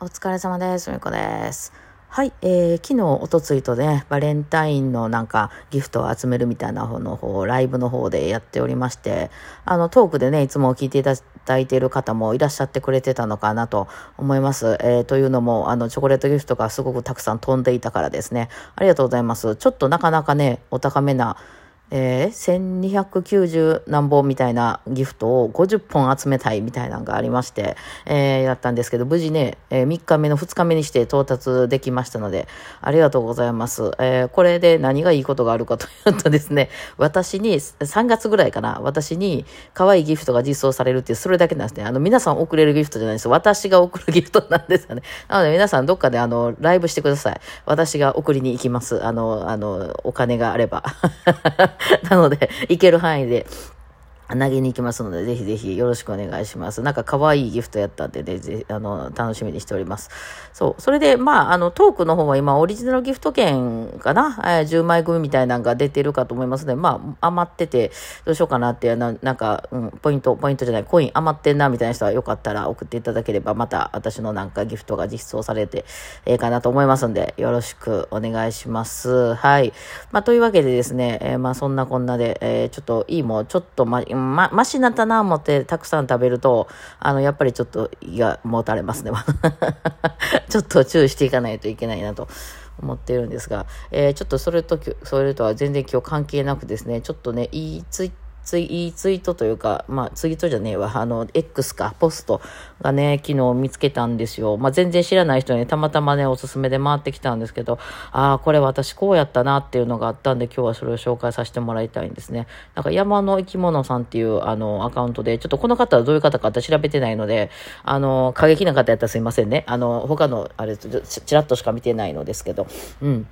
お疲れ様です。みこです。はい、えー、昨日、おとついとね、バレンタインのなんかギフトを集めるみたいな方の方、ライブの方でやっておりまして、あの、トークでね、いつも聞いていただいている方もいらっしゃってくれてたのかなと思います。えー、というのも、あの、チョコレートギフトがすごくたくさん飛んでいたからですね。ありがとうございます。ちょっとなかなかね、お高めな、えー、1290何本みたいなギフトを50本集めたいみたいなのがありまして、えー、やったんですけど、無事ね、えー、3日目の2日目にして到達できましたので、ありがとうございます。えー、これで何がいいことがあるかというとですね、私に、3月ぐらいかな、私に可愛いギフトが実装されるっていう、それだけなんですね。あの、皆さん送れるギフトじゃないです。私が送るギフトなんですよね。なので皆さんどっかであの、ライブしてください。私が送りに行きます。あの、あの、お金があれば。なので、行ける範囲で投げに行きますので、ぜひぜひよろしくお願いします。なんか可愛いギフトやったんでね、ぜあの、楽しみにしております。そう。それで、まあ、あの、トークの方は今、オリジナルギフト券かな、えー、10枚組みたいなのが出てるかと思いますので、まあ、余ってて、どうしようかなって、ななんか、うん、ポイント、ポイントじゃない、コイン余ってんな、みたいな人はよかったら送っていただければ、また私のなんかギフトが実装されて、ええかなと思いますんで、よろしくお願いします。はい。まあ、というわけでですね、えー、まあ、そんなこんなで、えー、ちょっといいもん、ちょっとまあ、ま、マシになったな思ってたくさん食べると、あの、やっぱりちょっと胃がもたれますね。ちょっと注意していかないといけないなと思ってるんですが、えー、ちょっとそれと、それとは全然今日関係なくですね、ちょっとね、いいツイツイ、ツイートというか、まあ、ツイートじゃねえわ、あの、X か、ポストがね、昨日見つけたんですよ。まあ、全然知らない人にたまたまね、おすすめで回ってきたんですけど、ああ、これ私こうやったなっていうのがあったんで、今日はそれを紹介させてもらいたいんですね。なんか、山の生き物さんっていう、あの、アカウントで、ちょっとこの方はどういう方かって調べてないので、あの、過激な方やったらすいませんね。あの、他の、あれ、ちらっとしか見てないのですけど、うん。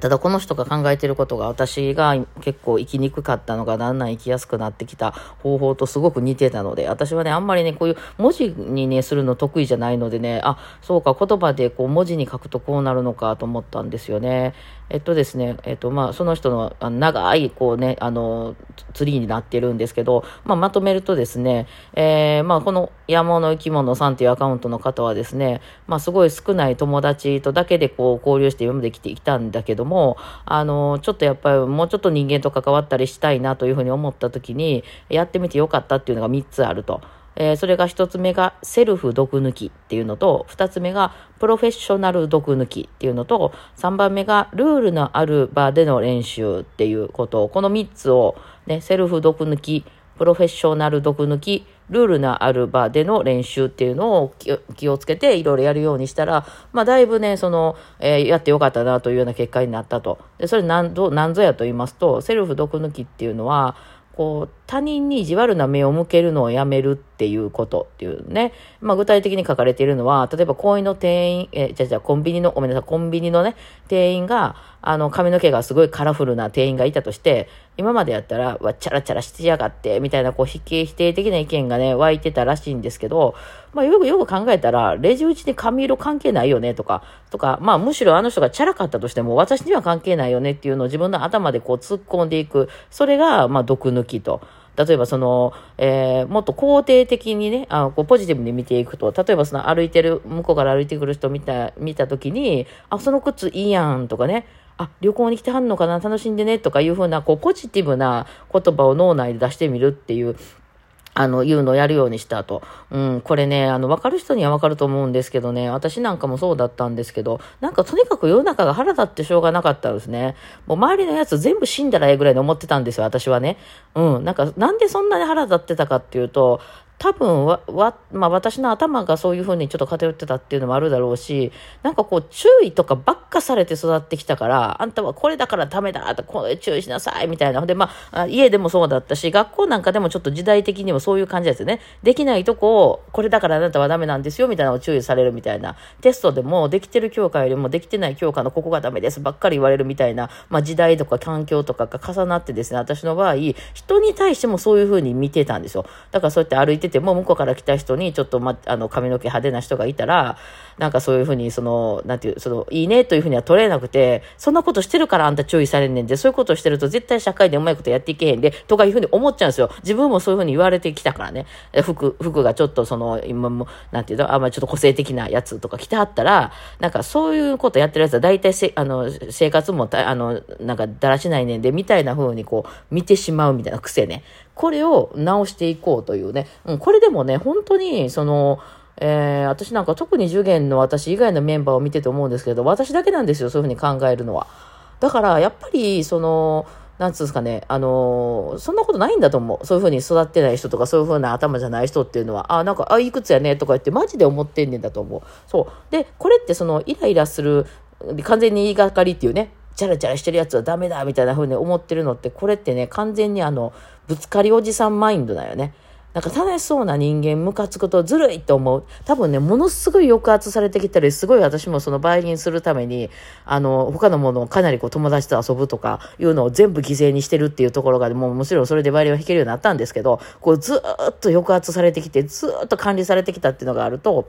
ただこの人が考えてることが私が結構生きにくかったのがだんだん生きやすくなってきた方法とすごく似てたので、私はね、あんまりね、こういう文字にね、するの得意じゃないのでね、あ、そうか、言葉でこう文字に書くとこうなるのかと思ったんですよね。えっとですね、えっと、まあ、その人の長い、こうね、あの、ツリーになってるんですけど、まあ、まとめるとですね、えー、まあ、この山の生き物さんっていうアカウントの方はですね、まあ、すごい少ない友達とだけでこう交流して今まで来てきたんだけども、あの、ちょっとやっぱりもうちょっと人間と関わったりしたいなというふうに思った時に、やってみてよかったっていうのが3つあると。えー、それが一つ目がセルフ毒抜きっていうのと、二つ目がプロフェッショナル毒抜きっていうのと、三番目がルールのある場での練習っていうことを、この三つをね、セルフ毒抜き、プロフェッショナル毒抜き、ルールのある場での練習っていうのを気をつけていろいろやるようにしたら、まあだいぶね、その、えー、やってよかったなというような結果になったと。で、それ何ぞ、何ぞやと言いますと、セルフ毒抜きっていうのは、こう、他人に意地悪な目を向けるのをやめるっていうことっていうね。まあ具体的に書かれているのは、例えば公園の店員、え、じゃじゃコンビニの、ごめんなさい、コンビニのね、店員が、あの、髪の毛がすごいカラフルな店員がいたとして、今までやったら、わ、チャラチャラしてやがって、みたいな、こう、否定、否定的な意見がね、湧いてたらしいんですけど、まあ、よくよく考えたら、レジ打ちに髪色関係ないよね、とか、とか、まあ、むしろあの人がチャラかったとしても、私には関係ないよねっていうのを自分の頭でこう、突っ込んでいく。それが、まあ、毒抜きと。例えばその、えー、もっと肯定的にね、あこうポジティブに見ていくと、例えばその歩いてる、向こうから歩いてくる人見た、見た時に、あ、その靴いいやんとかね、あ、旅行に来てはんのかな楽しんでねとかいうふうな、こう、ポジティブな言葉を脳内で出してみるっていう、あの、言うのをやるようにしたと。うん、これね、あの、わかる人にはわかると思うんですけどね、私なんかもそうだったんですけど、なんかとにかく世の中が腹立ってしょうがなかったですね。もう周りのやつ全部死んだらええぐらいに思ってたんですよ、私はね。うん、なんか、なんでそんなに腹立ってたかっていうと、多分わ、わ、まあ私の頭がそういうふうにちょっと偏ってたっていうのもあるだろうし、なんかこう注意とかばっかされて育ってきたから、あんたはこれだからダメだと、これ注意しなさいみたいな。で、まあ、家でもそうだったし、学校なんかでもちょっと時代的にもそういう感じですよね。できないとこを、これだからあなたはダメなんですよみたいなのを注意されるみたいな。テストでもできてる教科よりもできてない教科のここがダメですばっかり言われるみたいな、まあ時代とか環境とかが重なってですね、私の場合、人に対してもそういうふうに見てたんですよ。だからそうやって歩いててても、向こうから来た人にちょっと、ま、あの、髪の毛派手な人がいたら、なんかそういうふうに、その、なんていう、その、いいねというふうには取れなくて、そんなことしてるからあんた注意されんねんで、そういうことしてると絶対社会でうまいことやっていけへんで、とかいうふうに思っちゃうんですよ。自分もそういうふうに言われてきたからね。服、服がちょっとその、今も、なんていうの、あんまりちょっと個性的なやつとか着てはったら、なんかそういうことやってるやつは大体せ、あの、生活もあの、なんかだらしないねんで、みたいな風にこう、見てしまうみたいな癖ね。これを直していこうというね。うん、これでもね、本当に、その、えー、私なんか特に受験の私以外のメンバーを見てて思うんですけど、私だけなんですよ、そういうふうに考えるのは。だから、やっぱり、その、なんつうんですかね、あのー、そんなことないんだと思う。そういうふうに育ってない人とか、そういうふうな頭じゃない人っていうのは、あ、なんか、あ、いくつやねとか言ってマジで思ってんねんだと思う。そう。で、これってその、イライラする、完全に言いがかりっていうね、チャラチャラしてるやつはダメだみたいな風に思ってるのって、これってね、完全にあの、ぶつかりおじさんマインドだよね。なんか楽しそうな人間、ムカつくとずるいと思う。多分ね、ものすごい抑圧されてきたり、すごい私もそのバイオリンするために、あの、他のものをかなりこう友達と遊ぶとかいうのを全部犠牲にしてるっていうところが、もうもちろそれでバイオリンは弾けるようになったんですけど、こうずっと抑圧されてきて、ずっと管理されてきたっていうのがあると、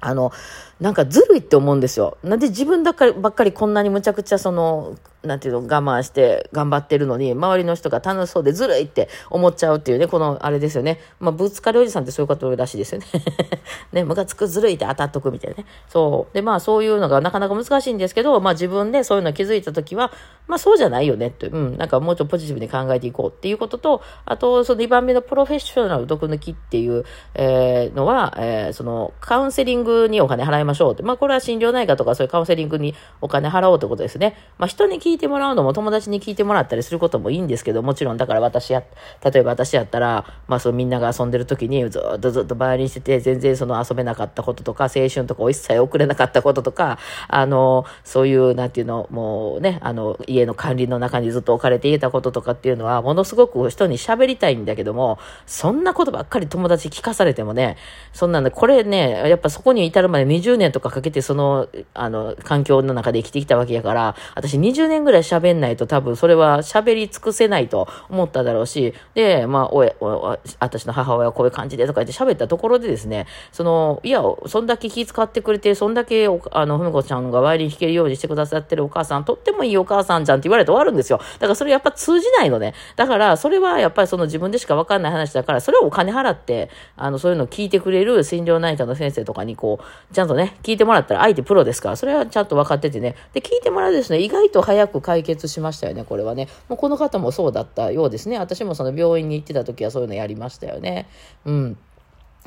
あの、なんかずるいって思うんですよ。なんで自分だかばっかりこんなにむちゃくちゃその、なんていうの、我慢して頑張ってるのに、周りの人が楽しそうでずるいって思っちゃうっていうね、このあれですよね。まあ、ぶつかりおじさんってそういうことらしいですよね。ね、ムカつくずるいって当たっとくみたいなね。そう。で、まあそういうのがなかなか難しいんですけど、まあ自分でそういうの気づいたときは、まあそうじゃないよねって、うん、なんかもうちょっとポジティブに考えていこうっていうことと、あと、その2番目のプロフェッショナル毒抜きっていう、えー、のは、えー、そのカウンセリングにお金払いましょうって。まあこれは心療内科とかそういうカウンセリングにお金払おうってことですね。まあ人に聞いてもらうのも友達に聞いてもらったりすることもいいんですけど、もちろんだから私や、例えば私やったら、まあそうみんなが遊んでる時にずっとずっとバイオリンしてて、全然その遊べなかったこととか、青春とかを一切送れなかったこととか、あの、そういう、なんていうの、もうね、あの、家の管理の中にずっと置かれていたこととかっていうのは、ものすごく人に喋りたいんだけども、そんなことばっかり友達聞かされてもね、そんなんで、これね、やっぱそこに至るまで20年とかかけてその、あの、環境の中で生きてきたわけやから、私20年ぐらい喋んないと多分それは喋り尽くせないと思っただろうし、で、まあ、おえ、お私の母親はこういう感じでとか言って喋ったところでですね、その、いや、そんだけ気遣ってくれて、そんだけあの、ふみこちゃんがワイリン弾けるようにしてくださってるお母さん、とってもいいお母さんじゃんって言われて終わるんですよ。だからそれやっぱ通じないのね。だから、それはやっぱりその自分でしかわかんない話だから、それをお金払って、あの、そういうのを聞いてくれる心療内科の先生とかにこう、ちゃんとね、聞いてもらったら相手プロですから、それはちゃんと分かっててね。で、聞いてもらうですね、意外と早く解決しましたよね、これはね。もうこの方もそうだったようですね。私もその病院に行ってた時はそういうのやりましたよね。うん。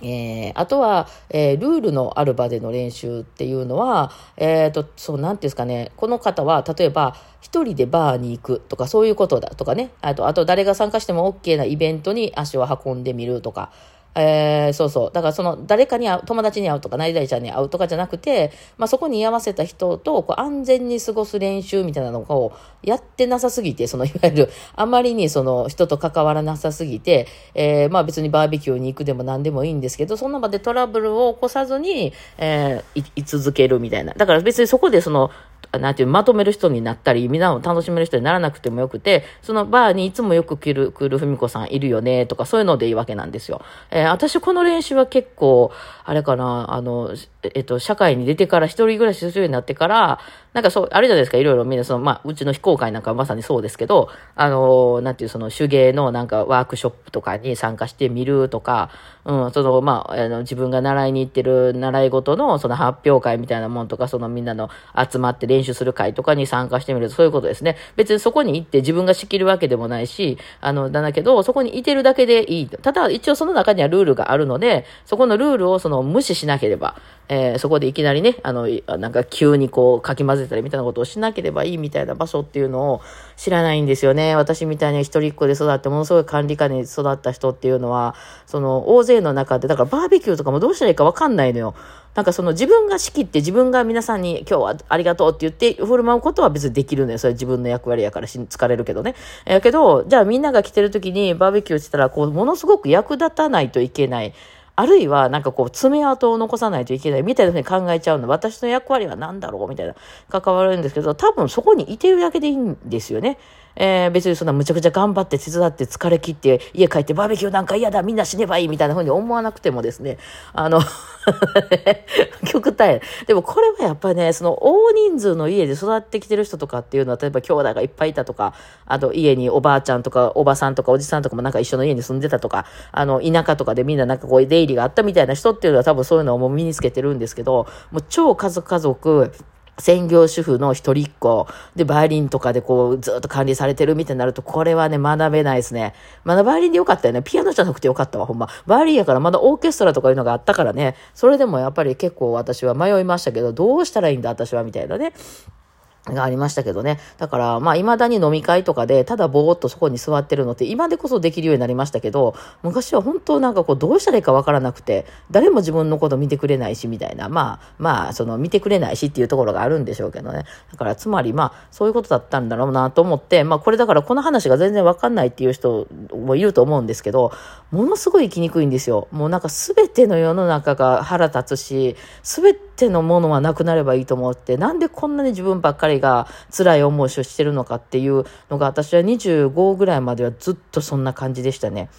えー、あとは、えー、ルールのある場での練習っていうのは、えっ、ー、と、そう、なんていうんですかね、この方は、例えば、一人でバーに行くとか、そういうことだとかね、あと、あと誰が参加しても OK なイベントに足を運んでみるとか、えー、そうそう。だからその誰かに会う、友達に会うとか、何々ちゃんに会うとかじゃなくて、まあそこに居合わせた人とこう安全に過ごす練習みたいなのをやってなさすぎて、そのいわゆるあまりにその人と関わらなさすぎて、えー、まあ別にバーベキューに行くでも何でもいいんですけど、その場でトラブルを起こさずに、えー、い続けるみたいな。だから別にそこでそのなんていう、まとめる人になったり、みんなを楽しめる人にならなくてもよくて、そのバーにいつもよく来る、来るふみこさんいるよね、とか、そういうのでいいわけなんですよ。えー、私この練習は結構、あれかな、あの、えっと、社会に出てから一人暮らしするようになってから、なんかそう、あるじゃないですか、いろいろみんな、その、まあ、うちの非公開なんかはまさにそうですけど、あの、なんていう、その手芸のなんかワークショップとかに参加してみるとか、うん、その、まあ、あの、自分が習いに行ってる習い事のその発表会みたいなもんとか、そのみんなの集まって練習する会とかに参加してみると、そういうことですね。別にそこに行って自分が仕切るわけでもないし、あの、だだけど、そこにいてるだけでいい。ただ、一応その中にはルールがあるので、そこのルールをその無視しなければ、えー、そこでいきなりね、あの、なんか急にこう、かき混ぜたりみたいなことをしなければいいみたいな場所っていうのを知らないんですよね。私みたいに一人っ子で育って、ものすごい管理下に育った人っていうのは、その、大勢の中で、だからバーベキューとかもどうしたらいいかわかんないのよ。なんかその自分が仕切って自分が皆さんに今日はありがとうって言って振る舞うことは別にできるのよ。それ自分の役割やから疲れるけどね。えけど、じゃあみんなが来てる時にバーベキューしたら、こう、ものすごく役立たないといけない。あるいはなんかこう爪痕を残さないといけないみたいなふうに考えちゃうの。私の役割は何だろうみたいな関わるんですけど、多分そこにいてるだけでいいんですよね。えー、別にそんなむちゃくちゃ頑張って手伝って疲れ切って家帰ってバーベキューなんか嫌だみんな死ねばいいみたいな風に思わなくてもですね、あの 極端でもこれはやっぱりね、その大人数の家で育ってきてる人とかっていうのは、例えば兄弟がいっぱいいたとか、あと家におばあちゃんとかおばさんとかおじさんとかもなんか一緒の家に住んでたとか、あの田舎とかでみんななんかこう出入りがあったみたいな人っていうのは多分そういうのをもう身につけてるんですけど、もう超家族家族、専業主婦の一人っ子で、バイオリンとかでこう、ずっと管理されてるみたいになると、これはね、学べないですね。まだバイオリンでよかったよね。ピアノじゃなくてよかったわ、ほんま。バイオリンやからまだオーケストラとかいうのがあったからね。それでもやっぱり結構私は迷いましたけど、どうしたらいいんだ、私は、みたいなね。がありましたけどね。だから、まあ、未だに飲み会とかで、ただぼーっとそこに座ってるのって、今でこそできるようになりましたけど、昔は本当なんかこう、どうしたらいいかわからなくて、誰も自分のこと見てくれないし、みたいな。まあ、まあ、その、見てくれないしっていうところがあるんでしょうけどね。だから、つまり、まあ、そういうことだったんだろうなと思って、まあ、これだから、この話が全然わかんないっていう人もいると思うんですけど、ものすごい生きにくいんですよ。もうなんか、すべての世の中が腹立つし、すべてのものはなくなればいいと思って、なんでこんなに自分ばっかりが辛い思いをしてるのかっていうのが私は25ぐらいまではずっとそんな感じでしたね。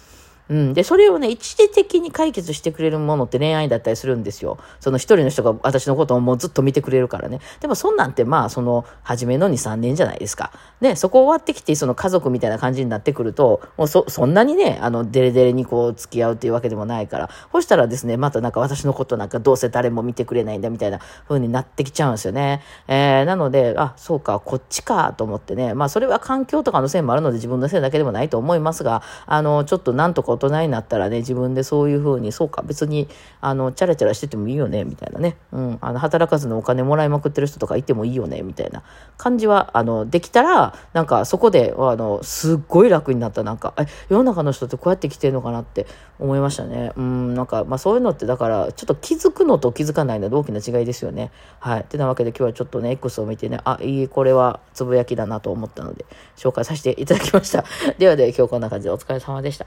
うん。で、それをね、一時的に解決してくれるものって恋愛だったりするんですよ。その一人の人が私のことをもうずっと見てくれるからね。でもそんなんってまあ、その、初めの2、3年じゃないですか。で、そこ終わってきて、その家族みたいな感じになってくると、もうそ、そんなにね、あの、デレデレにこう、付き合うっていうわけでもないから、そしたらですね、またなんか私のことなんかどうせ誰も見てくれないんだみたいな風になってきちゃうんですよね。えー、なので、あ、そうか、こっちかと思ってね。まあ、それは環境とかのせいもあるので自分のせいだけでもないと思いますが、あの、ちょっとなんとか大人になったらね、自分でそういうふうに、そうか、別に、あの、チャラチャラしててもいいよね、みたいなね。うん、あの、働かずのお金もらいまくってる人とかいてもいいよね、みたいな感じは、あの、できたら、なんかそこで、あの、すっごい楽になった、なんか、え、世の中の人ってこうやって来てるのかなって思いましたね。うん、なんか、まあそういうのって、だから、ちょっと気づくのと気づかないので大きな違いですよね。はい。ってなわけで今日はちょっとね、X を見てね、あ、いい、これはつぶやきだなと思ったので、紹介させていただきました。ではでは、今日こんな感じでお疲れ様でした。